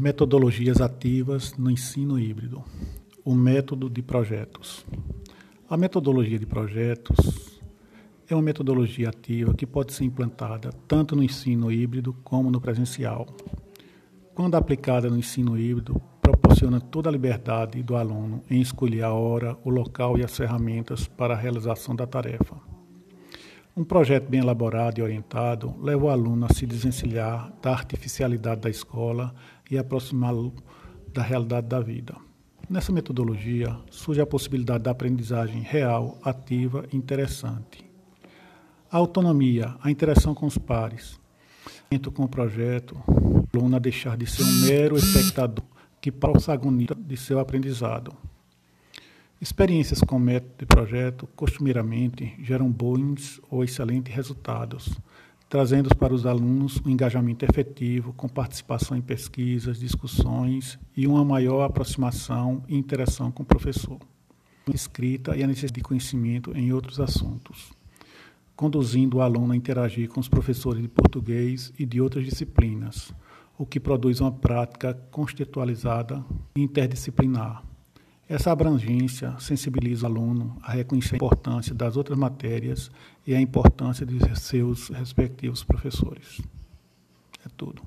Metodologias ativas no ensino híbrido. O método de projetos. A metodologia de projetos é uma metodologia ativa que pode ser implantada tanto no ensino híbrido como no presencial. Quando aplicada no ensino híbrido, proporciona toda a liberdade do aluno em escolher a hora, o local e as ferramentas para a realização da tarefa. Um projeto bem elaborado e orientado leva o aluno a se desvencilhar da artificialidade da escola e aproximá-lo da realidade da vida. Nessa metodologia surge a possibilidade da aprendizagem real, ativa e interessante. A autonomia, a interação com os pares, com o projeto, o aluno a deixar de ser um mero espectador que protagonista de seu aprendizado. Experiências com método de projeto costumeiramente geram bons ou excelentes resultados, trazendo para os alunos um engajamento efetivo, com participação em pesquisas, discussões e uma maior aproximação e interação com o professor, escrita e a necessidade de conhecimento em outros assuntos, conduzindo o aluno a interagir com os professores de português e de outras disciplinas, o que produz uma prática constitucionalizada e interdisciplinar essa abrangência sensibiliza o aluno a reconhecer a importância das outras matérias e a importância de seus respectivos professores. É tudo.